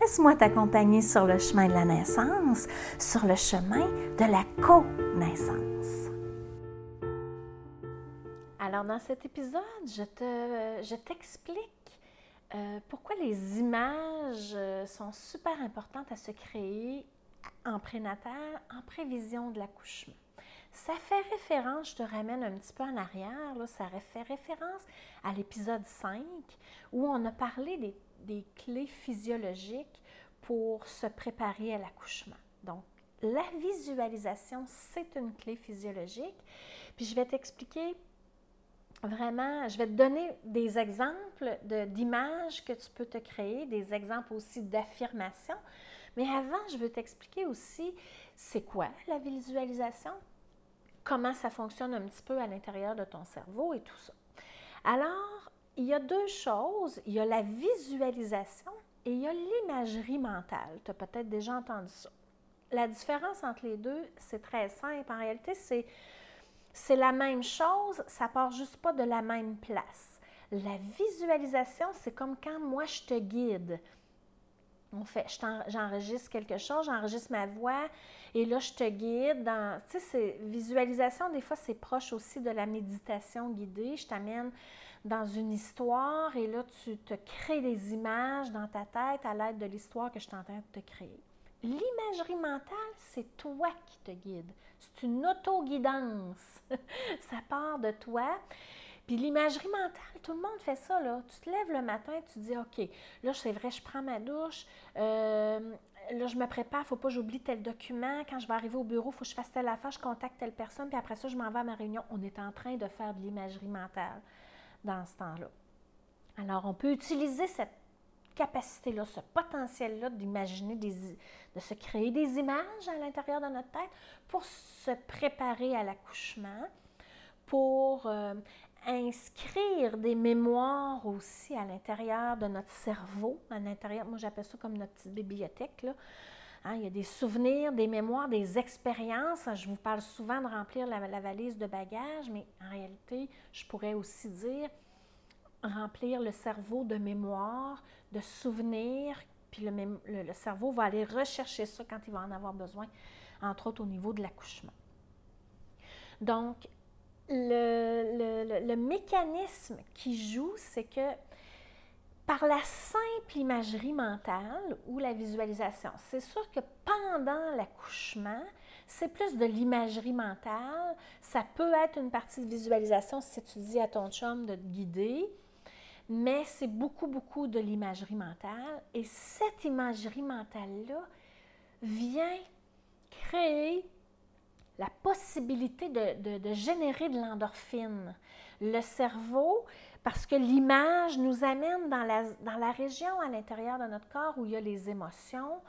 Laisse-moi t'accompagner sur le chemin de la naissance, sur le chemin de la co-naissance. Alors, dans cet épisode, je, te, je t'explique euh, pourquoi les images euh, sont super importantes à se créer en prénatal, en prévision de l'accouchement. Ça fait référence, je te ramène un petit peu en arrière, là, ça fait référence à l'épisode 5 où on a parlé des des clés physiologiques pour se préparer à l'accouchement. Donc, la visualisation, c'est une clé physiologique. Puis je vais t'expliquer vraiment, je vais te donner des exemples d'images que tu peux te créer, des exemples aussi d'affirmations. Mais avant, je veux t'expliquer aussi c'est quoi la visualisation, comment ça fonctionne un petit peu à l'intérieur de ton cerveau et tout ça. Alors, il y a deux choses. Il y a la visualisation et il y a l'imagerie mentale. Tu as peut-être déjà entendu ça. La différence entre les deux, c'est très simple. En réalité, c'est, c'est la même chose, ça part juste pas de la même place. La visualisation, c'est comme quand moi je te guide. On fait, j'enregistre quelque chose, j'enregistre ma voix et là je te guide dans. Tu sais, visualisation, des fois c'est proche aussi de la méditation guidée. Je t'amène dans une histoire et là, tu te crées des images dans ta tête à l'aide de l'histoire que je de te créer. L'imagerie mentale, c'est toi qui te guide. C'est une auto-guidance. ça part de toi. Puis l'imagerie mentale, tout le monde fait ça. Là. Tu te lèves le matin, tu dis OK, là, c'est vrai, je prends ma douche. Euh, là, je me prépare, faut pas que j'oublie tel document. Quand je vais arriver au bureau, il faut que je fasse telle affaire, je contacte telle personne, puis après ça, je m'en vais à ma réunion. On est en train de faire de l'imagerie mentale dans ce temps-là. Alors, on peut utiliser cette capacité-là, ce potentiel-là d'imaginer, de se créer des images à l'intérieur de notre tête pour se préparer à l'accouchement, pour euh, inscrire des mémoires aussi à l'intérieur de notre cerveau, à l'intérieur, moi j'appelle ça comme notre petite bibliothèque, là. Hein, il y a des souvenirs, des mémoires, des expériences. Je vous parle souvent de remplir la, valise de bagages, mais en réalité, je pourrais aussi dire remplir le cerveau de mémoires, de souvenirs, puis le, cerveau va aller rechercher ça quand il va en avoir besoin, entre autres au niveau de l'accouchement. Donc, le, mécanisme qui joue, c'est que par la simple imagerie mentale ou la visualisation. C'est sûr que pendant l'accouchement, c'est plus de l'imagerie mentale. Ça peut être une partie de visualisation si tu dis à ton chum de te guider, mais c'est beaucoup, beaucoup de l'imagerie mentale. Et cette imagerie mentale-là vient créer la possibilité de, de générer de l'endorphine. Le cerveau, parce que l'image nous amène dans la, dans la région à l'intérieur de notre corps où il y a les émotions.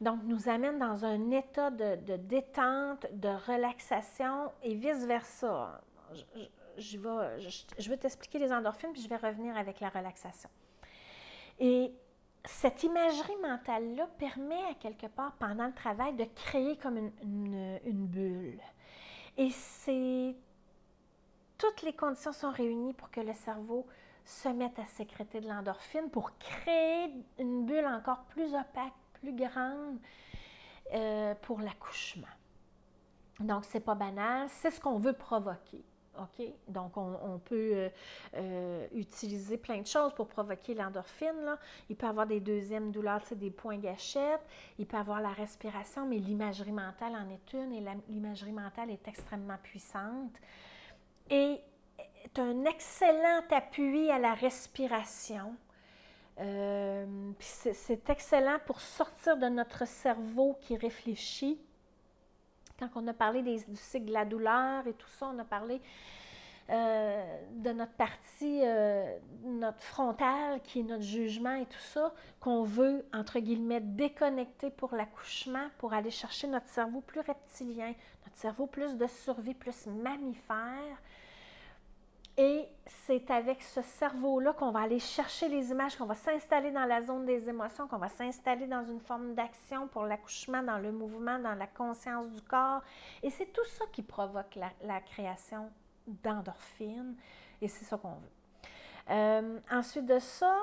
Donc, nous amène dans un état de, détente, de relaxation et vice-versa. Je, vais, je, vais t'expliquer les endorphines, puis je vais revenir avec la relaxation. Et cette imagerie mentale-là permet à quelque part, pendant le travail, de créer comme une, une bulle. Et c'est toutes les conditions sont réunies pour que le cerveau se mette à sécréter de l'endorphine pour créer une bulle encore plus opaque, plus grande euh, pour l'accouchement. Donc, c'est pas banal, c'est ce qu'on veut provoquer. Donc, on, peut euh, euh, utiliser plein de choses pour provoquer l'endorphine. Il peut avoir des deuxièmes douleurs, des points gâchettes. Il peut avoir la respiration, mais l'imagerie mentale en est une et l'imagerie mentale est extrêmement puissante est un excellent appui à la respiration. Euh, c'est excellent pour sortir de notre cerveau qui réfléchit. Quand on a parlé du cycle de la douleur et tout ça, on a parlé euh, de notre partie, euh, notre frontale, qui est notre jugement et tout ça, qu'on veut, entre guillemets, déconnecter pour l'accouchement, pour aller chercher notre cerveau plus reptilien, notre cerveau plus de survie, plus mammifère. Et c'est avec ce cerveau-là qu'on va aller chercher les images, qu'on va s'installer dans la zone des émotions, qu'on va s'installer dans une forme d'action pour l'accouchement, dans le mouvement, dans la conscience du corps. Et c'est tout ça qui provoque la, création d'endorphines. Et c'est ça qu'on veut. Euh, ensuite de ça,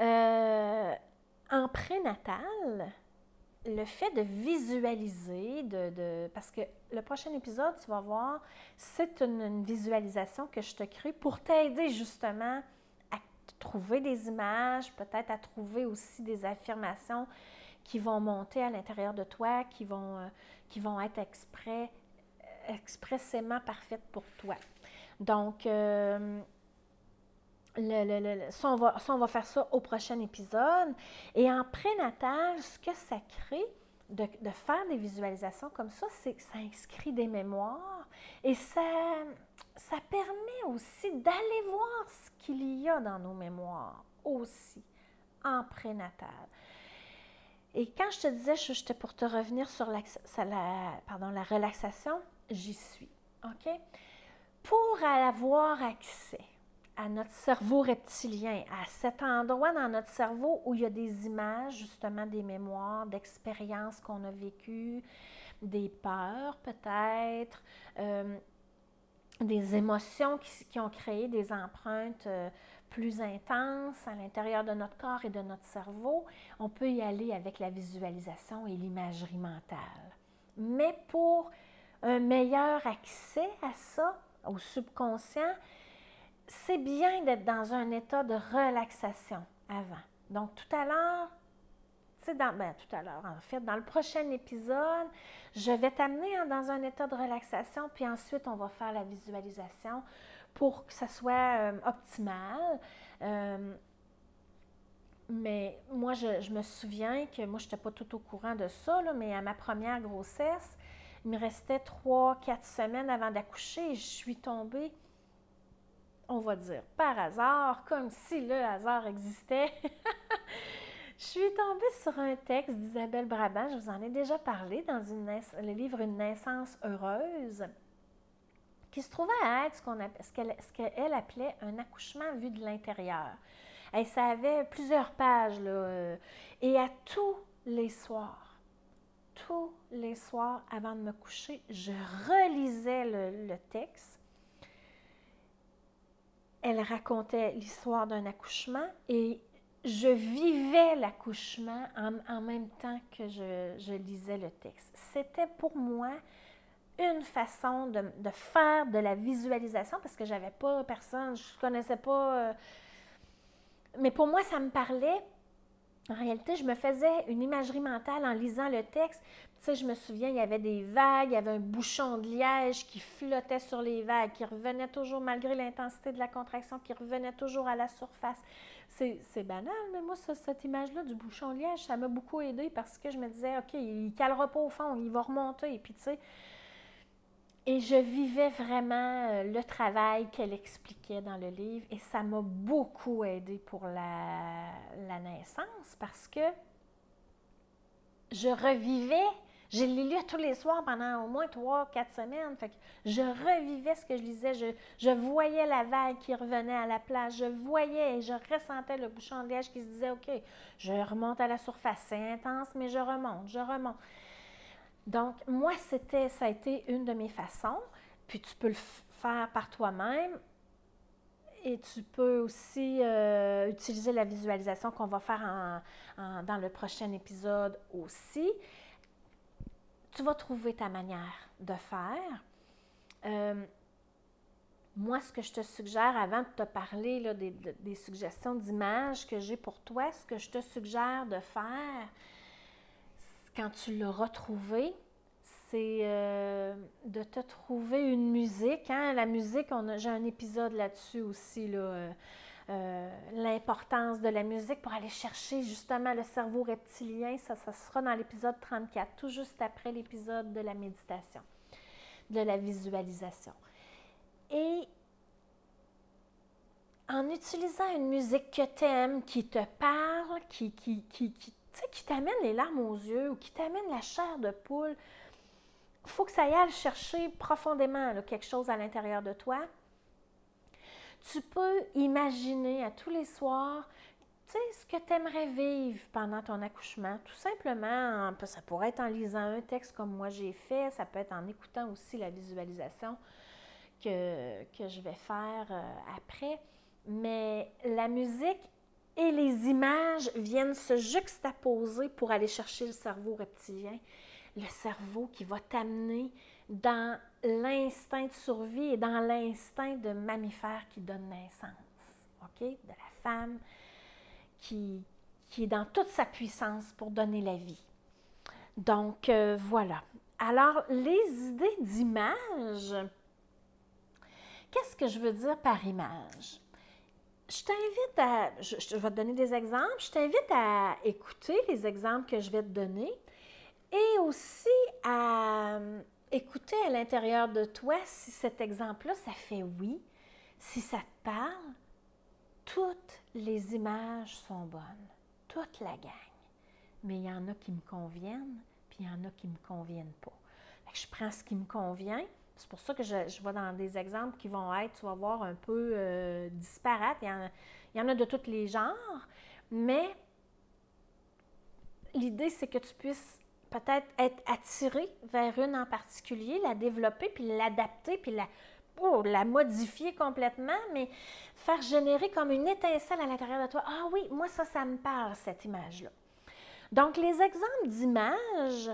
euh, en prénatal, le fait de visualiser, de, parce que le prochain épisode, tu vas voir, c'est une, visualisation que je te crée pour t'aider justement à trouver des images, peut-être à trouver aussi des affirmations qui vont monter à l'intérieur de toi, qui vont, euh, qui vont être exprès, expressément parfaites pour toi. Donc, euh, ça, on va, faire ça au prochain épisode. Et en prénatal, ce que ça crée de, faire des visualisations comme ça, c'est que ça inscrit des mémoires et ça, permet aussi d'aller voir ce qu'il y a dans nos mémoires aussi en prénatal. Et quand je te disais, j'étais pour te revenir sur la relaxation, j'y suis. OK? Pour avoir accès à notre cerveau reptilien, à cet endroit dans notre cerveau où il y a des images, justement des mémoires, d'expériences qu'on a vécues, des peurs peut-être, euh, des émotions qui, ont créé des empreintes euh, plus intenses à l'intérieur de notre corps et de notre cerveau. On peut y aller avec la visualisation et l'imagerie mentale. Mais pour un meilleur accès à ça, au subconscient, c'est bien d'être dans un état de relaxation avant. Donc, tout à l'heure, dans, ben, tout à l'heure, en fait, dans le prochain épisode, je vais t'amener dans un état de relaxation, puis ensuite, on va faire la visualisation pour que ça soit euh, optimal. Euh, mais moi, je, me souviens que moi, je n'étais pas tout au courant de ça, mais à ma première grossesse, il me restait trois, quatre semaines avant d'accoucher et je suis tombée on va dire, par hasard, comme si le hasard existait, je suis tombée sur un texte d'Isabelle Brabant, je vous en ai déjà parlé dans le livre Une naissance heureuse, qui se trouvait à être ce qu'elle appelait un accouchement vu de l'intérieur. Et ça avait plusieurs pages, euh, et à tous les soirs, tous les soirs avant de me coucher, je relisais le texte elle racontait l'histoire d'un accouchement et je vivais l'accouchement en, même temps que je, lisais le texte. C'était pour moi une façon de, faire de la visualisation parce que j'avais pas personne, je connaissais pas. Euh, mais pour moi, ça me parlait. En réalité, je me faisais une imagerie mentale en lisant le texte. Tu sais, je me souviens, il y avait des vagues, il y avait un bouchon de liège qui flottait sur les vagues, qui revenait toujours, malgré l'intensité de la contraction, qui revenait toujours à la surface. C'est banal, mais moi, cette image-là du bouchon de liège, ça m'a beaucoup aidé parce que je me disais, OK, il calera pas au fond, il va remonter. Et puis, tu sais, et je vivais vraiment euh, le travail qu'elle expliquait dans le livre et ça m'a beaucoup aidé pour la, naissance parce que je revivais je l'ai lu tous les soirs pendant au moins trois, quatre semaines. Fait que je revivais ce que je lisais. Je, voyais la vague qui revenait à la plage. Je voyais et je ressentais le bouchon de liège qui se disait OK, je remonte à la surface. C'est intense, mais je remonte, je remonte. Donc, moi, c'était, ça a été une de mes façons. Puis tu peux le faire par toi-même. Et tu peux aussi euh, utiliser la visualisation qu'on va faire dans le prochain épisode aussi tu vas trouver ta manière de faire. Euh, moi, ce que je te suggère, avant de te parler des, suggestions d'images que j'ai pour toi, ce que je te suggère de faire quand tu l'auras trouvé, c'est euh, de te trouver une musique. Hein. La musique, j'ai un épisode là-dessus aussi. Là, euh, euh, l'importance de la musique pour aller chercher justement le cerveau reptilien. Ça, ça sera dans l'épisode 34, tout juste après l'épisode de la méditation, de la visualisation. et en utilisant une musique que tu aimes, qui te parle, qui, qui, qui, qui, qui t'amène les larmes aux yeux ou qui t'amène la chair de poule, faut que ça aille chercher profondément quelque chose à l'intérieur de toi. Tu peux imaginer à tous les soirs tu sais, ce que tu aimerais vivre pendant ton accouchement, tout simplement, ça pourrait être en lisant un texte comme moi j'ai fait, ça peut être en écoutant aussi la visualisation que, que je vais faire euh, après. Mais la musique et les images viennent se juxtaposer pour aller chercher le cerveau reptilien, le cerveau qui va t'amener dans l'instinct de survie et dans l'instinct de mammifère qui donne naissance, OK? De la femme qui, qui est dans toute sa puissance pour donner la vie. Donc, euh, voilà. Alors, les idées d'image, qu'est-ce que je veux dire par image? Je t'invite à, je, vais te donner des exemples, je t'invite à écouter les exemples que je vais te donner et aussi à euh, écouter à l'intérieur de toi si cet exemple-là, ça fait oui, si ça te parle, toutes les images sont bonnes, toute la gang. Mais il y en a qui me conviennent, puis il y en a qui ne me conviennent pas. je prends ce qui me convient. C'est pour ça que je, je, vais dans des exemples qui vont être, tu vas voir, un peu euh, disparates. Il y, en, il y en a de tous les genres, mais l'idée, c'est que tu puisses peut-être être attiré vers une en particulier, la développer, puis l'adapter, puis la, oh, la modifier complètement, mais faire générer comme une étincelle à l'intérieur de toi. Ah oui, moi ça, ça me parle, cette image-là. Donc, les exemples d'images,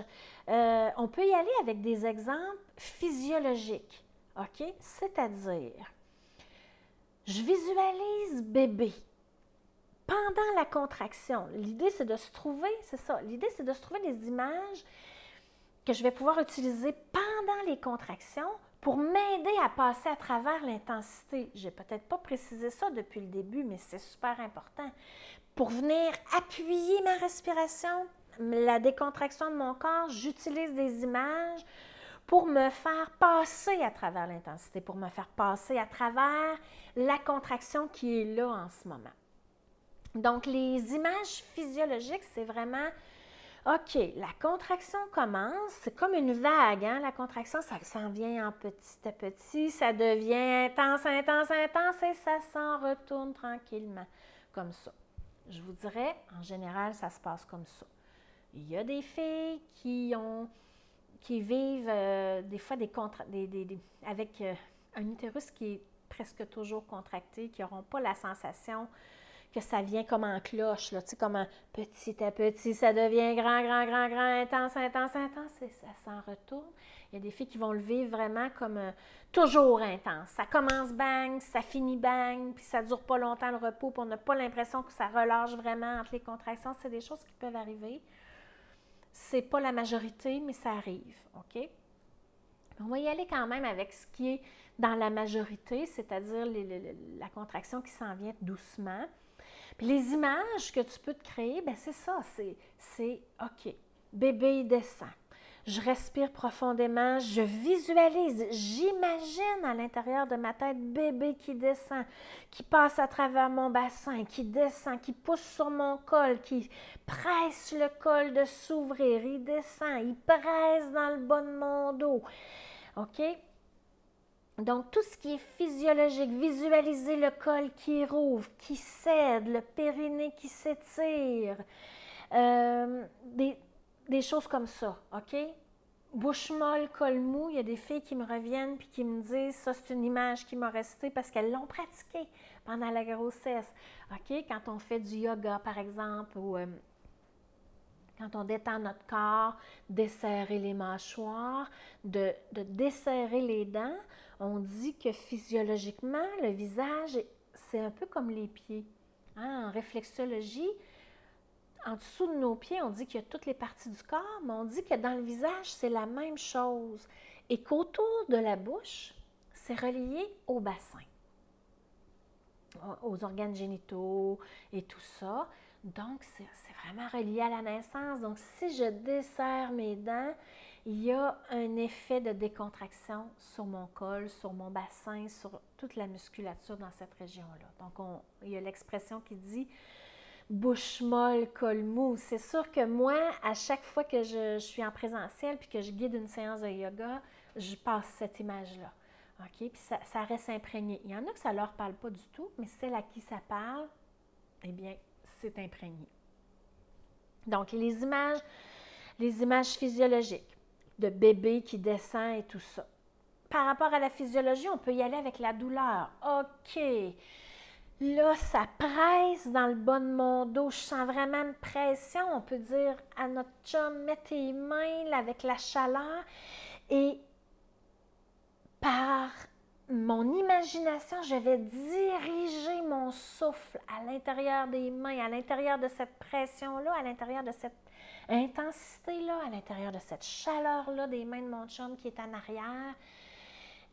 euh, on peut y aller avec des exemples physiologiques, OK? C'est-à-dire, je visualise bébé pendant la contraction. L'idée, c'est de se trouver, c'est ça, l'idée, c'est de se trouver des images que je vais pouvoir utiliser pendant les contractions pour m'aider à passer à travers l'intensité. Je n'ai peut-être pas précisé ça depuis le début, mais c'est super important. Pour venir appuyer ma respiration, la décontraction de mon corps, j'utilise des images pour me faire passer à travers l'intensité, pour me faire passer à travers la contraction qui est là en ce moment. Donc, les images physiologiques, c'est vraiment OK, la contraction commence, c'est comme une vague, hein? la contraction, ça s'en vient en petit à petit, ça devient intense, intense, intense et ça s'en retourne tranquillement, comme ça. Je vous dirais, en général, ça se passe comme ça. Il y a des filles qui ont qui vivent euh, des fois des, des, avec euh, un utérus qui est presque toujours contracté, qui n'auront pas la sensation que ça vient comme en cloche, là, tu sais, comme petit à petit, ça devient grand, grand, grand, grand, intense, intense, intense, et ça s'en retourne. Il y a des filles qui vont le vivre vraiment comme euh, toujours intense. Ça commence bang, ça finit bang, puis ça dure pas longtemps le repos, puis on n'a pas l'impression que ça relâche vraiment entre les contractions. C'est des choses qui peuvent arriver. C'est pas la majorité, mais ça arrive, OK? On va y aller quand même avec ce qui est dans la majorité, c'est-à-dire la contraction qui s'en vient doucement. Puis les images que tu peux te créer, ben c'est ça, c'est OK, bébé descend. Je respire profondément, je visualise, j'imagine à l'intérieur de ma tête bébé qui descend, qui passe à travers mon bassin, qui descend, qui pousse sur mon col, qui presse le col de s'ouvrir, il descend, il presse dans le bas de mon dos. OK? Donc, tout ce qui est physiologique, visualiser le col qui rouvre, qui cède, le périnée qui s'étire, euh, des, choses comme ça, OK? Bouche molle, col mou, il y a des filles qui me reviennent puis qui me disent ça, c'est une image qui m'a resté parce qu'elles l'ont pratiqué pendant la grossesse. OK? Quand on fait du yoga, par exemple, ou euh, quand on détend notre corps, desserrer les mâchoires, de, de desserrer les dents, on dit que physiologiquement, le visage, c'est un peu comme les pieds. Hein? En réflexologie, en dessous de nos pieds, on dit qu'il y a toutes les parties du corps, mais on dit que dans le visage, c'est la même chose. Et qu'autour de la bouche, c'est relié au bassin, aux organes génitaux et tout ça. Donc, c'est vraiment relié à la naissance. Donc, si je desserre mes dents, il y a un effet de décontraction sur mon col, sur mon bassin, sur toute la musculature dans cette région-là. Donc, il y a l'expression qui dit bouche molle, col mou. C'est sûr que moi, à chaque fois que je, suis en présentiel puis que je guide une séance de yoga, je passe cette image-là. OK? Puis ça, reste imprégné. Il y en a que ça ne leur parle pas du tout, mais celle à qui ça parle, eh bien, c'est imprégné. Donc, les images, les images physiologiques de bébé qui descend et tout ça. Par rapport à la physiologie, on peut y aller avec la douleur. OK. Là, ça presse dans le bas de mon dos. Je sens vraiment une pression. On peut dire à notre chum, mets tes mains avec la chaleur. Et par mon imagination, je vais diriger mon souffle à l'intérieur des mains, à l'intérieur de cette pression-là, à l'intérieur de cette intensité-là, à l'intérieur de cette chaleur-là des mains de mon chum qui est en arrière.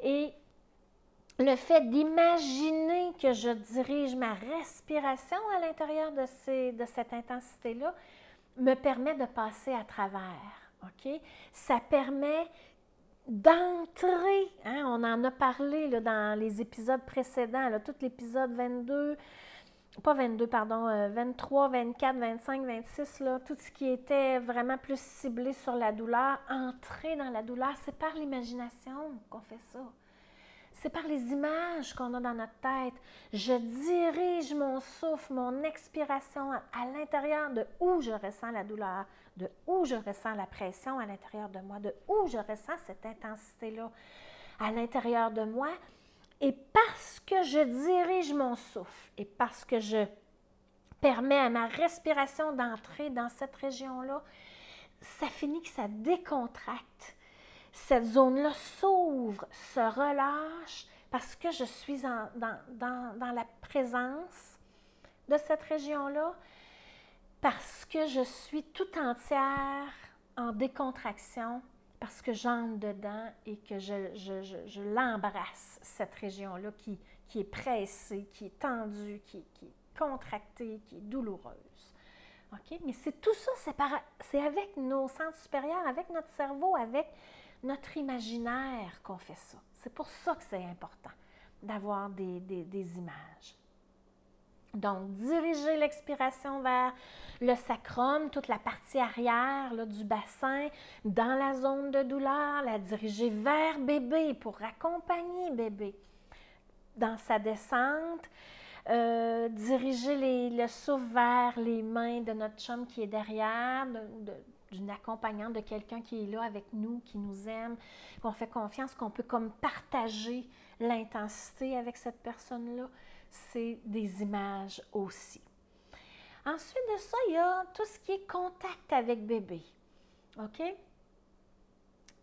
Et le fait d'imaginer que je dirige ma respiration à l'intérieur de, cette intensité-là me permet de passer à travers. Ça permet d'entrer, hein, on en a parlé dans les épisodes précédents, tout l'épisode 22, pas 22, pardon, 23, 24, 25, 26, là, tout ce qui était vraiment plus ciblé sur la douleur, entrer dans la douleur, c'est par l'imagination qu'on fait ça. C'est par les images qu'on a dans notre tête. Je dirige mon souffle, mon expiration à l'intérieur de où je ressens la douleur, de où je ressens la pression à l'intérieur de moi, de où je ressens cette intensité-là à l'intérieur de moi. Et parce que je dirige mon souffle et parce que je permets à ma respiration d'entrer dans cette région-là, ça finit que ça décontracte cette zone-là s'ouvre, se relâche parce que je suis dans, la présence de cette région-là, parce que je suis tout entière en décontraction, parce que j'entre dedans et que je, l'embrasse, cette région-là qui, est pressée, qui est tendue, qui, qui est contractée, qui est douloureuse. OK? Mais c'est tout ça, c'est avec nos sens supérieurs, avec notre cerveau, avec notre imaginaire qu'on fait ça. C'est pour ça que c'est important d'avoir des, images. Donc, diriger l'expiration vers le sacrum, toute la partie arrière du bassin, dans la zone de douleur, la diriger vers bébé pour accompagner bébé dans sa descente. Euh, diriger le souffle vers les mains de notre chum qui est derrière, de, d'une accompagnante, de quelqu'un qui est là avec nous, qui nous aime, qu'on fait confiance, qu'on peut comme partager l'intensité avec cette personne-là, c'est des images aussi. Ensuite de ça, il y a tout ce qui est contact avec bébé. OK?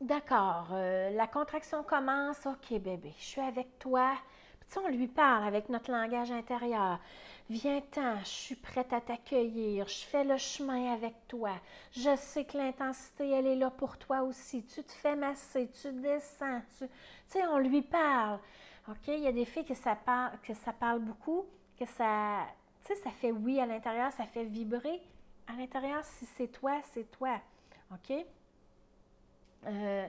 D'accord, euh, la contraction commence. OK, bébé, je suis avec toi. Puis, on lui parle avec notre langage intérieur. Viens-t'en, je suis prête à t'accueillir, je fais le chemin avec toi. Je sais que l'intensité, elle est là pour toi aussi. Tu te fais masser, tu descends, tu sais, on lui parle. OK? Il y a des filles que ça parle, que ça parle beaucoup, que ça, tu sais, ça fait oui à l'intérieur, ça fait vibrer. À l'intérieur, si c'est toi, c'est toi. OK? Euh,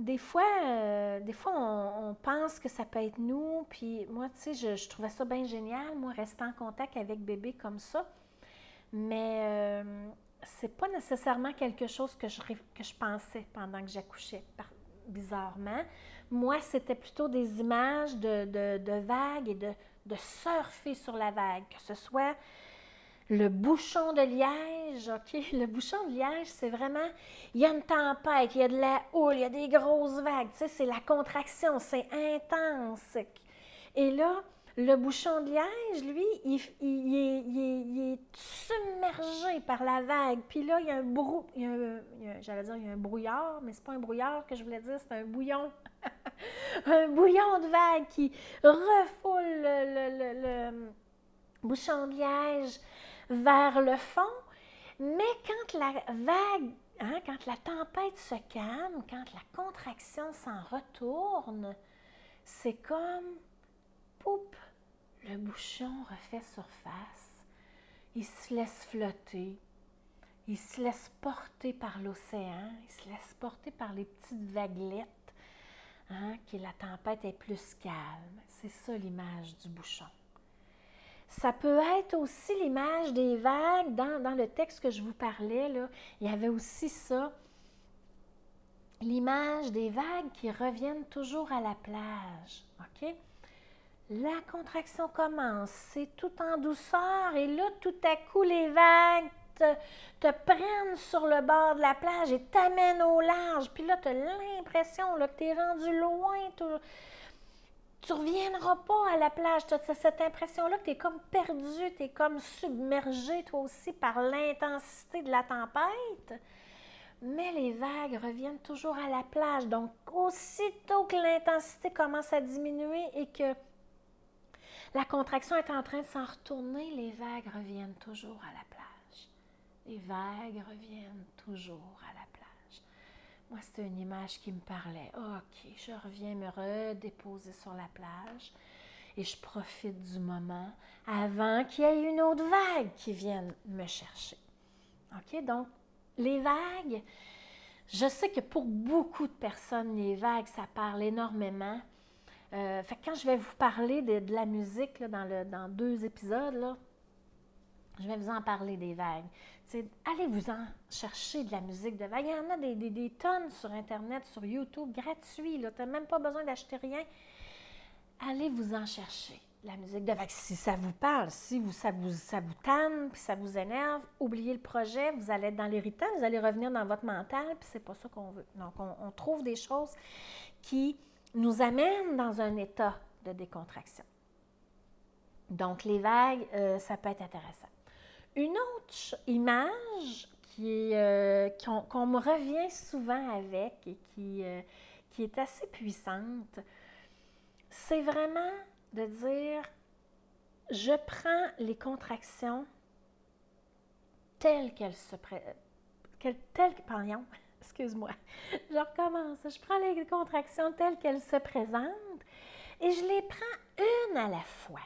des fois, euh, des fois on, pense que ça peut être nous. Puis moi, tu sais, je, trouvais ça bien génial, moi, rester en contact avec bébé comme ça. Mais euh, c'est pas nécessairement quelque chose que je, que je pensais pendant que j'accouchais, bizarrement. Moi, c'était plutôt des images de, de, vagues et de, de surfer sur la vague, que ce soit le bouchon de liège, OK? Le bouchon de liège, c'est vraiment, il y a une tempête, il y a de la houle, il y a des grosses vagues, tu sais, c'est la contraction, c'est intense. Et là, le bouchon de liège, lui, il, est, submergé par la vague. Puis là, il y a un brou... J'allais dire, y a un brouillard, mais c'est pas un brouillard que je voulais dire, c'est un bouillon. un bouillon de vague qui refoule le, le bouchon de liège vers le fond, mais quand la vague, hein, quand la tempête se calme, quand la contraction s'en retourne, c'est comme, poup, le bouchon refait surface, il se laisse flotter, il se laisse porter par l'océan, il se laisse porter par les petites vaguelettes, hein, la tempête est plus calme. C'est ça l'image du bouchon. Ça peut être aussi l'image des vagues. Dans, le texte que je vous parlais, il y avait aussi ça. L'image des vagues qui reviennent toujours à la plage. OK? La contraction commence, c'est tout en douceur et là, tout à coup, les vagues te, prennent sur le bord de la plage et t'amènent au large. Puis là, tu as l'impression que tu es rendu loin. Tu reviendras pas à la plage. Tu as cette impression-là que tu es comme perdu, tu es comme submergé toi aussi par l'intensité de la tempête. Mais les vagues reviennent toujours à la plage. Donc, aussitôt que l'intensité commence à diminuer et que la contraction est en train de s'en retourner, les vagues reviennent toujours à la plage. Les vagues reviennent toujours à la plage. Moi, c'était une image qui me parlait. OK, je reviens me redéposer sur la plage et je profite du moment avant qu'il y ait une autre vague qui vienne me chercher. OK, donc les vagues, je sais que pour beaucoup de personnes, les vagues, ça parle énormément. Euh, fait quand je vais vous parler de, la musique dans, deux épisodes, je vais vous en parler des vagues. Allez-vous-en chercher de la musique de vagues. Il y en a des, tonnes sur Internet, sur YouTube, gratuit. Tu n'as même pas besoin d'acheter rien. Allez-vous-en chercher la musique de vagues. Si ça vous parle, si vous, ça, vous, ça tanne, puis ça vous énerve, oubliez le projet, vous allez être dans l'irritant, vous allez revenir dans votre mental, puis c'est pas ça qu'on veut. Donc, on trouve des choses qui nous amène dans un état de décontraction. Donc, les vagues, euh, ça peut être intéressant. Une autre image qui euh, qu'on, me revient souvent avec et qui, euh, qui est assez puissante, c'est vraiment de dire, je prends les contractions telles qu'elles se... Pré- telles, pardon, excuse-moi, je recommence. Je prends les contractions telles qu'elles se présentent et je les prends une à la fois.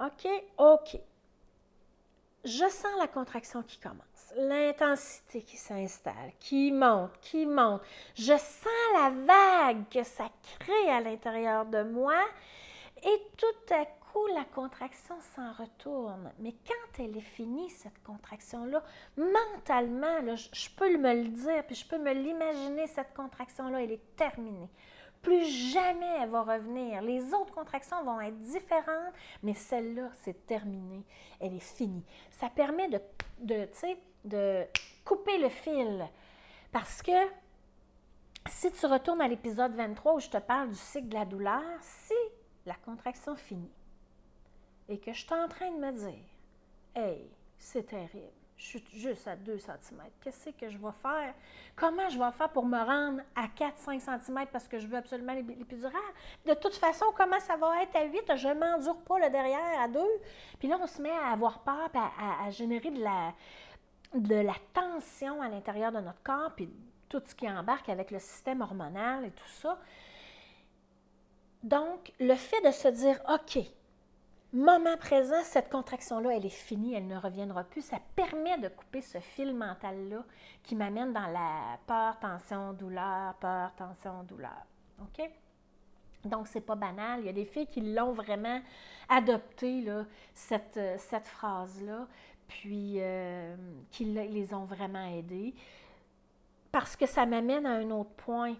OK? OK. Je sens la contraction qui commence, l'intensité qui s'installe, qui monte, qui monte. Je sens la vague que ça crée à l'intérieur de moi et tout à coup, la contraction s'en retourne. Mais quand elle est finie, cette contraction-là, mentalement, je, peux me le dire, puis je peux me l'imaginer, cette contraction-là, elle est terminée. Plus jamais elle va revenir. Les autres contractions vont être différentes, mais celle-là, c'est terminé. Elle est finie. Ça permet de, de, de couper le fil. Parce que si tu retournes à l'épisode 23 où je te parle du cycle de la douleur, si la contraction finit, et que je suis en train de me dire Hey, c'est terrible, je suis juste à 2 cm. Qu'est-ce que je vais faire? Comment je vais faire pour me rendre à 4-5 cm parce que je veux absolument l'épidurale? De toute façon, comment ça va être à 8? Je ne m'endure pas le derrière à 2. Puis là, on se met à avoir peur, à, à, générer de la, de la tension à l'intérieur de notre corps, puis tout ce qui embarque avec le système hormonal et tout ça. Donc, le fait de se dire, OK, moment présent, cette contraction-là, elle est finie, elle ne reviendra plus. Ça permet de couper ce fil mental-là qui m'amène dans la peur, tension, douleur, peur, tension, douleur. OK? Donc, c'est pas banal. Il y a des filles qui l'ont vraiment adopté, là, cette, cette phrase-là, puis euh, qui les ont vraiment aidées. Parce que ça m'amène à un autre point.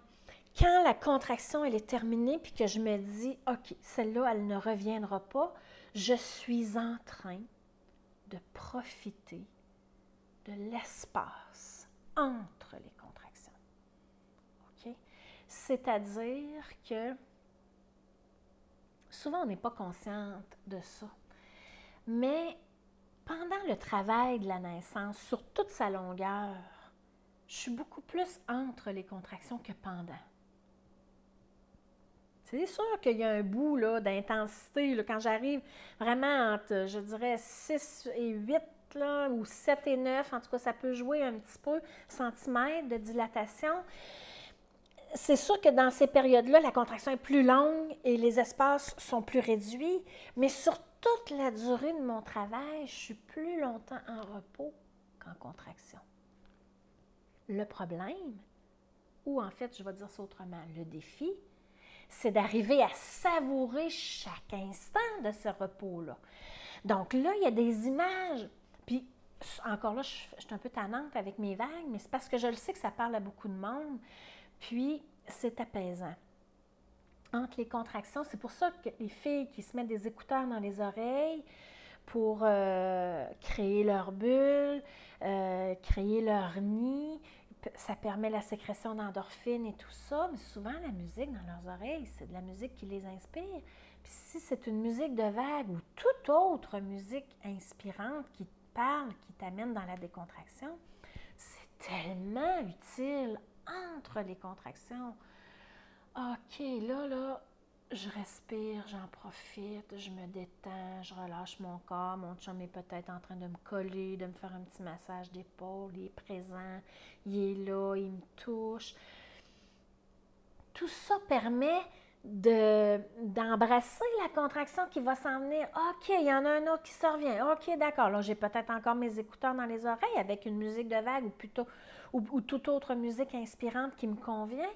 Quand la contraction, elle est terminée, puis que je me dis, OK, celle-là, elle ne reviendra pas, je suis en train de profiter de l'espace entre les contractions. C'est-à-dire que souvent on n'est pas consciente de ça. Mais pendant le travail de la naissance, sur toute sa longueur, je suis beaucoup plus entre les contractions que pendant. C'est sûr qu'il y a un bout d'intensité. Quand j'arrive vraiment entre, je dirais, 6 et 8 là, ou 7 et 9, en tout cas, ça peut jouer un petit peu, centimètres de dilatation. C'est sûr que dans ces périodes-là, la contraction est plus longue et les espaces sont plus réduits, mais sur toute la durée de mon travail, je suis plus longtemps en repos en contraction. Le problème, ou en fait, je vais dire ça autrement, le défi, c'est d'arriver à savourer chaque instant de ce repos-là. Donc là, il y a des images. Puis encore là, je, suis un peu tannante avec mes vagues, mais c'est parce que je le sais que ça parle à beaucoup de monde. Puis c'est apaisant. Entre les contractions, c'est pour ça que les filles qui se mettent des écouteurs dans les oreilles pour euh, créer leur bulle, euh, créer leur nid, ça permet la sécrétion d'endorphines et tout ça, mais souvent la musique dans leurs oreilles, c'est de la musique qui les inspire. Puis si c'est une musique de vague ou toute autre musique inspirante qui te parle, qui t'amène dans la décontraction, c'est tellement utile entre les contractions. OK, là, là, je respire, j'en profite, je me détends, je relâche mon corps. Mon chum est peut-être en train de me coller, de me faire un petit massage d'épaule. Il est présent, il est là, il me touche. Tout ça permet d'embrasser la contraction qui va s'en venir. OK, il y en a un autre qui se revient. OK, d'accord. Là, j'ai peut-être encore mes écouteurs dans les oreilles avec une musique de vague ou plutôt ou, toute autre musique inspirante qui me convient.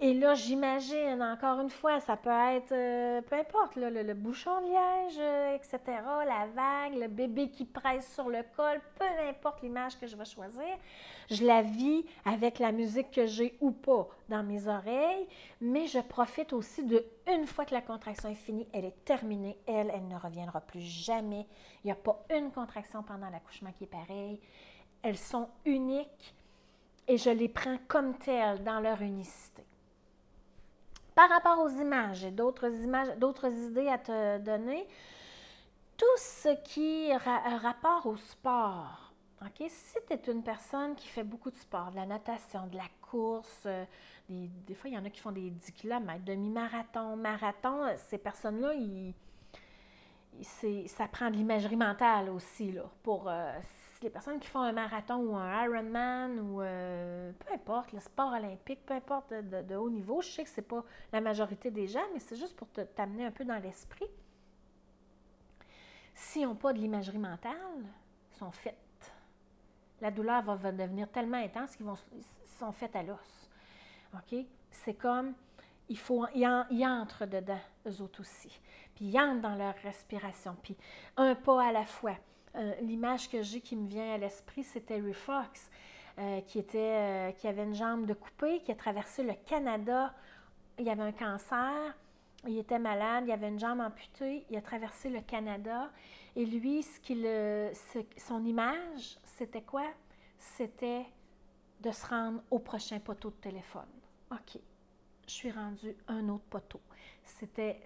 Et là, j'imagine, encore une fois, ça peut être, euh, peu importe, le, bouchon de liège, euh, etc., la vague, le bébé qui presse sur le col, peu importe l'image que je vais choisir, je la vis avec la musique que j'ai ou pas dans mes oreilles, mais je profite aussi de, une fois que la contraction est finie, elle est terminée, elle, elle ne reviendra plus jamais. Il n'y a pas une contraction pendant l'accouchement qui est pareille. Elles sont uniques et je les prends comme telles dans leur unicité. Par rapport aux images, j'ai d'autres images, d'autres idées à te donner. Tout ce qui a rapport au sport. OK? Si tu es une personne qui fait beaucoup de sport, de la natation, de la course, euh, des, fois, il y en a qui font des 10 km, demi-marathon, marathon, ces personnes-là, ça prend de l'imagerie mentale aussi là, pour euh, les personnes qui font un marathon ou un Ironman ou euh, peu importe, le sport olympique, peu importe de, haut niveau, je sais que ce n'est pas la majorité des gens, mais c'est juste pour t'amener un peu dans l'esprit. S'ils n'ont pas de l'imagerie mentale, ils sont faites. La douleur va, devenir tellement intense qu'ils sont faits à l'os. OK? C'est comme, il faut, ils, entrent dedans, eux autres aussi. Puis ils entrent dans leur respiration. Puis un pas à la fois. Euh, l'image que j'ai qui me vient à l'esprit, c'est Terry Fox, euh, euh, qui avait une jambe de coupée, qui a traversé le Canada. Il avait un cancer, il était malade, il avait une jambe amputée, il a traversé le Canada. Et lui, son image, c'était quoi? C'était de se rendre au prochain poteau de téléphone. OK, je suis rendue un autre poteau. C'était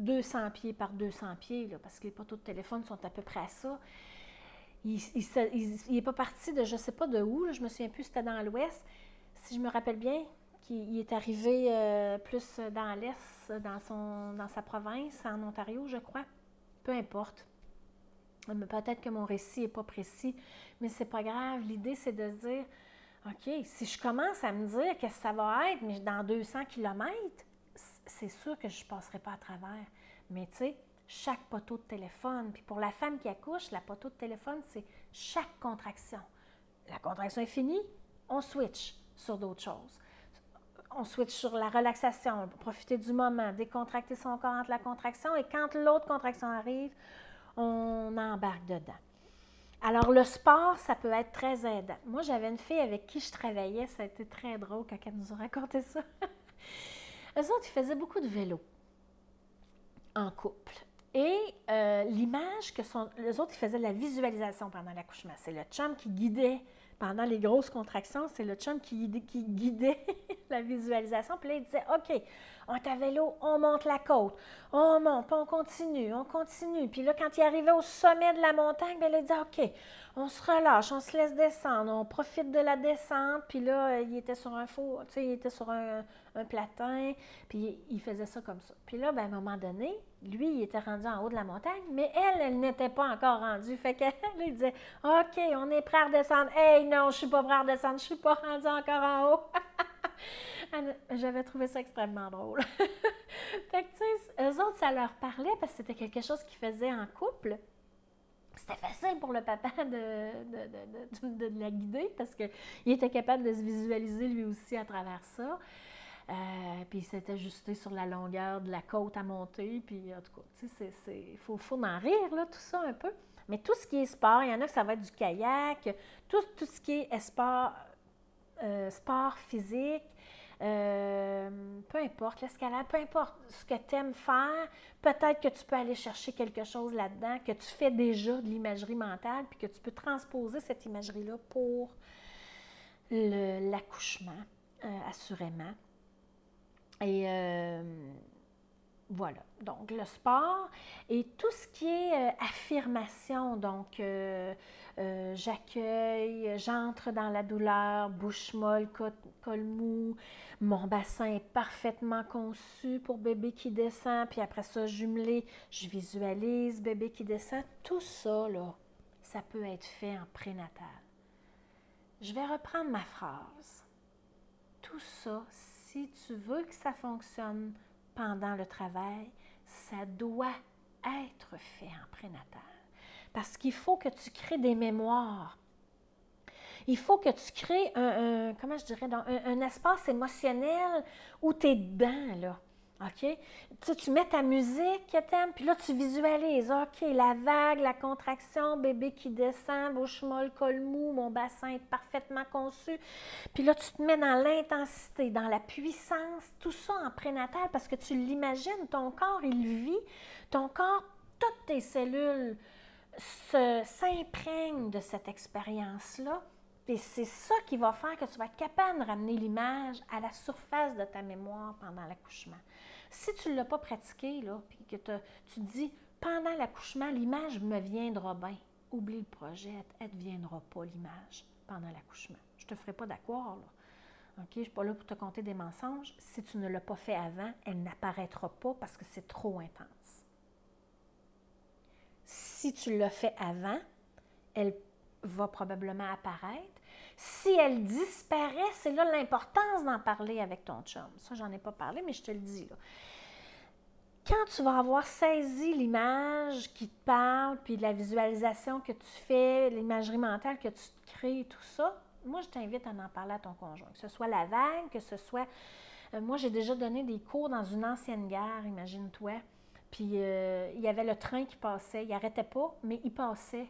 200 pieds par 200 pieds, là, parce que les poteaux de téléphone sont à peu près à ça. Il n'est pas parti de je ne sais pas de où, je me souviens plus, c'était dans l'ouest. Si je me rappelle bien, qu'il est arrivé euh, plus dans l'est, dans, dans sa province, en Ontario, je crois. Peu importe. Peut-être que mon récit n'est pas précis, mais c'est pas grave. L'idée, c'est de dire, OK, si je commence à me dire que ça va être, mais dans 200 kilomètres, c'est sûr que je ne passerai pas à travers. Mais tu sais, chaque poteau de téléphone, puis pour la femme qui accouche, la poteau de téléphone, c'est chaque contraction. La contraction est finie, on switch sur d'autres choses. On switch sur la relaxation, profiter du moment, décontracter son corps entre la contraction, et quand l'autre contraction arrive, on embarque dedans. Alors, le sport, ça peut être très aidant. Moi, j'avais une fille avec qui je travaillais, ça a été très drôle quand elle nous a raconté ça. Eux autres, ils faisaient beaucoup de vélo en couple. Et euh, l'image que sont. Les autres, ils faisaient la visualisation pendant l'accouchement. C'est le chum qui guidait pendant les grosses contractions, c'est le chum qui, qui guidait la visualisation. Puis là, il disait OK, on est à vélo, on monte la côte, on monte, on continue, on continue. Puis là, quand il arrivait au sommet de la montagne, bien, il disait OK, on se relâche, on se laisse descendre, on profite de la descente. Puis là, il était sur un four, tu sais, il était sur un, platin, puis il faisait ça comme ça. Puis là, ben, à un moment donné, lui, il était rendu en haut de la montagne, mais elle, elle n'était pas encore rendue. Fait qu'elle, il disait OK, on est prêt à redescendre. Hey, non, je suis pas prêt à redescendre, je suis pas rendu encore en haut. J'avais trouvé ça extrêmement drôle. fait que, tu sais, eux autres, ça leur parlait parce que c'était quelque chose qu'ils faisaient en couple. C'était facile pour le papa de, de, la guider parce qu'il était capable de se visualiser lui aussi à travers ça. Euh, puis il s'est ajusté sur la longueur de la côte à monter. Puis en tout cas, il faut, faut en rire, là, tout ça un peu. Mais tout ce qui est sport, il y en a que ça va être du kayak, tout, tout ce qui est sport, euh, sport physique, euh, peu importe, l'escalade, peu importe ce que tu aimes faire, peut-être que tu peux aller chercher quelque chose là-dedans, que tu fais déjà de l'imagerie mentale, puis que tu peux transposer cette imagerie-là pour l'accouchement, assurément. Et euh, voilà. Donc, le sport et tout ce qui est euh, affirmation. Donc, euh, j'accueille, j'entre dans la douleur, bouche molle, col, mou. Mon bassin est parfaitement conçu pour bébé qui descend. Puis après ça, jumelé, je visualise bébé qui descend. Tout ça, là, ça peut être fait en prénatal. Je vais reprendre ma phrase. Tout ça, si tu veux que ça fonctionne pendant le travail, ça doit être fait en prénatal. Parce qu'il faut que tu crées des mémoires. Il faut que tu crées un, comment je dirais, un, un espace émotionnel où tu es dedans, là. OK? Tu, tu mets ta musique que tu puis là, tu visualises. OK, la vague, la contraction, bébé qui descend, bouche molle, col mou, mon bassin est parfaitement conçu. Puis là, tu te mets dans l'intensité, dans la puissance, tout ça en prénatal parce que tu l'imagines. Ton corps, il vit. Ton corps, toutes tes cellules s'imprègnent de cette expérience-là. Et c'est ça qui va faire que tu vas être capable de ramener l'image à la surface de ta mémoire pendant l'accouchement. Si tu ne l'as pas pratiqué, là, puis que tu te dis, pendant l'accouchement, l'image me viendra bien, oublie le projet, elle ne viendra pas, l'image, pendant l'accouchement. Je ne te ferai pas d'accord, là. OK? Je ne suis pas là pour te compter des mensonges. Si tu ne l'as pas fait avant, elle n'apparaîtra pas parce que c'est trop intense. Si tu l'as fait avant, elle va probablement apparaître. Si elle disparaît, c'est là l'importance d'en parler avec ton chum. Ça, j'en ai pas parlé, mais je te le dis. Quand tu vas avoir saisi l'image qui te parle, puis la visualisation que tu fais, l'imagerie mentale que tu crées, tout ça, moi, je t'invite à en parler à ton conjoint. Que ce soit la vague, que ce soit... Euh, moi, j'ai déjà donné des cours dans une ancienne gare, imagine-toi. Puis euh, il y avait le train qui passait. Il n'arrêtait pas, mais il passait.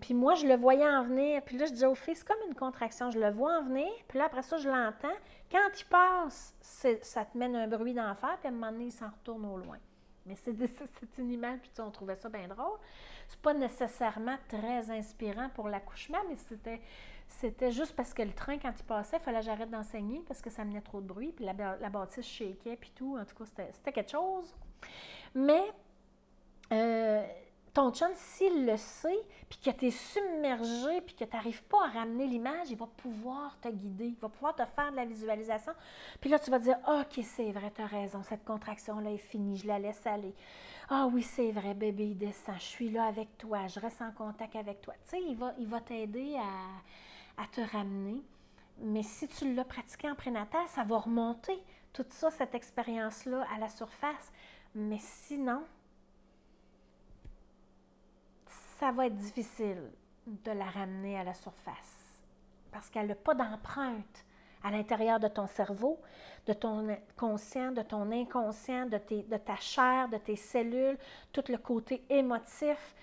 Puis moi, je le voyais en venir. Puis là, je disais au fils, c'est comme une contraction. Je le vois en venir. Puis là, après ça, je l'entends. Quand il passe, ça te mène un bruit d'enfer. Puis à un moment donné, il s'en retourne au loin. Mais c'est une image. Puis on trouvait ça bien drôle. C'est pas nécessairement très inspirant pour l'accouchement, mais c'était... Juste parce que le train, quand il passait, il fallait que j'arrête d'enseigner parce que ça menait trop de bruit, puis la, la bâtisse shakeait, puis tout. En tout cas, c'était quelque chose. Mais euh, ton chum, s'il le sait, puis que tu es submergé, puis que tu n'arrives pas à ramener l'image, il va pouvoir te guider, il va pouvoir te faire de la visualisation. Puis là, tu vas dire, OK, c'est vrai, tu as raison, cette contraction-là est finie, je la laisse aller. Ah oui, c'est vrai, bébé, il descend, je suis là avec toi, je reste en contact avec toi. Tu sais, il va, il va t'aider à, te ramener. Mais si tu l'as pratiqué en prénatal, ça va remonter tout ça, cette expérience-là à la surface. Mais sinon, ça va être difficile de la ramener à la surface parce qu'elle n'a pas d'empreinte à l'intérieur de ton cerveau, de ton conscient, de ton inconscient, de, de ta chair, de tes cellules, tout le côté émotif,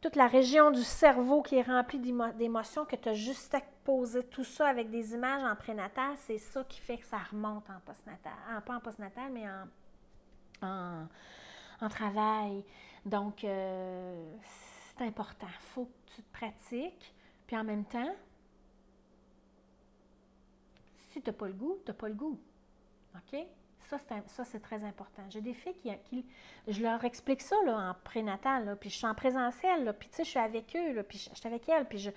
toute la région du cerveau qui est remplie d'émotions, que tu as juste poser tout ça avec des images en prénatal, c'est ça qui fait que ça remonte en postnatal. Pas en postnatal, mais en, en, travail. Donc, euh, c'est important. Il faut que tu te pratiques. Puis en même temps, si tu n'as pas le goût, tu n'as pas le goût. OK? Ça, c'est très important. J'ai des filles qui, Je leur explique ça là, en prénatal, puis je suis en présentiel, puis tu sais, je suis avec eux, puis je, suis avec elles, puis je,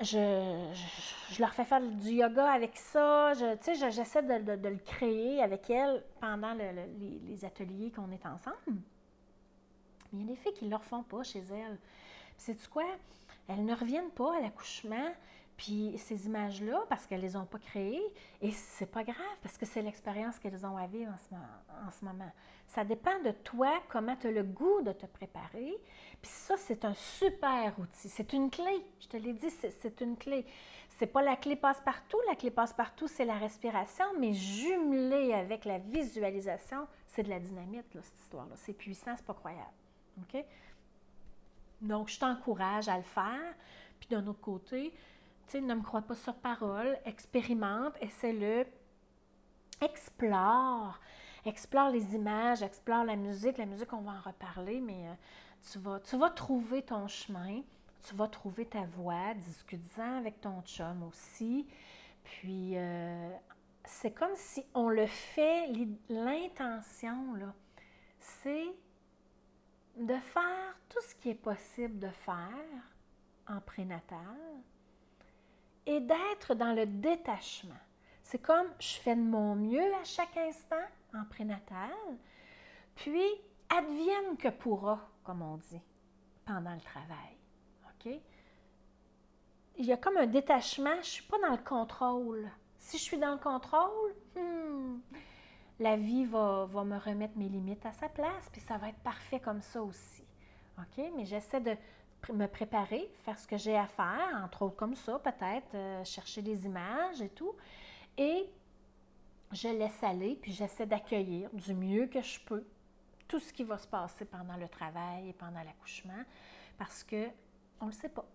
je, leur fais faire du yoga avec ça. Je, j'essaie de, le créer avec elles pendant les, ateliers qu'on est ensemble. Mais il y a des filles qui ne le refont pas chez elles. C'est tu quoi? Elles ne reviennent pas à l'accouchement, Puis ces images-là, parce qu'elles ne les ont pas créées, et c'est pas grave, parce que c'est l'expérience qu'elles ont à vivre en ce, moment. Ça dépend de toi, comment tu as le goût de te préparer. Puis ça, c'est un super outil. C'est une clé. Je te l'ai dit, c'est une clé. C'est pas la clé passe-partout. La clé passe-partout, c'est la respiration, mais jumelée avec la visualisation, c'est de la dynamite, cette histoire-là. C'est puissant, c'est pas croyable. OK? Donc, je t'encourage à le faire. Puis d'un autre côté, tu ne me crois pas sur parole, expérimente, essaie-le, explore, explore les images, explore la musique. La musique, on va en reparler, mais euh, tu, vas, tu vas trouver ton chemin, tu vas trouver ta voix, discute-en avec ton chum aussi. Puis, euh, c'est comme si on le fait, l'intention, là, c'est de faire tout ce qui est possible de faire en prénatal et d'être dans le détachement. C'est comme je fais de mon mieux à chaque instant prénatal, puis advienne que pourra, comme on dit, pendant le travail. OK? Il y a comme un détachement, je ne suis pas dans le contrôle. Si je suis dans le contrôle, hmm, la vie va, va, me remettre mes limites à sa place, puis ça va être parfait comme ça aussi. OK? Mais j'essaie de me préparer, faire ce que j'ai à faire, entre autres comme ça, peut-être, euh, chercher des images et tout. Et je laisse aller, puis j'essaie d'accueillir du mieux que je peux tout ce qui va se passer pendant le travail et pendant l'accouchement, parce que on ne le sait pas.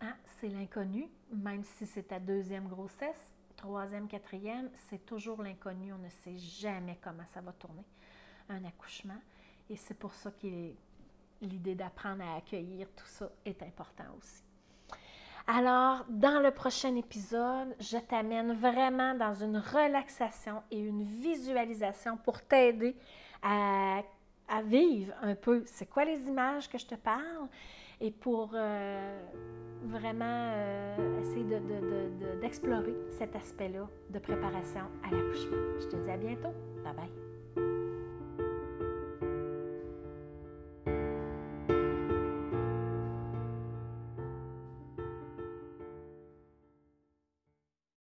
Hein? C'est l'inconnu, même si c'est ta deuxième grossesse, troisième, quatrième, c'est toujours l'inconnu. On ne sait jamais comment ça va tourner, un accouchement. Et c'est pour ça que l'idée d'apprendre à accueillir tout ça est important aussi. Alors, dans le prochain épisode, je t'amène vraiment dans une relaxation et une visualisation pour t'aider à, vivre un peu c'est quoi les images que je te parle? Et pour euh, vraiment euh, essayer d'explorer cet aspect-là de préparation à l'accouchement. Je te dis à bientôt. Bye bye.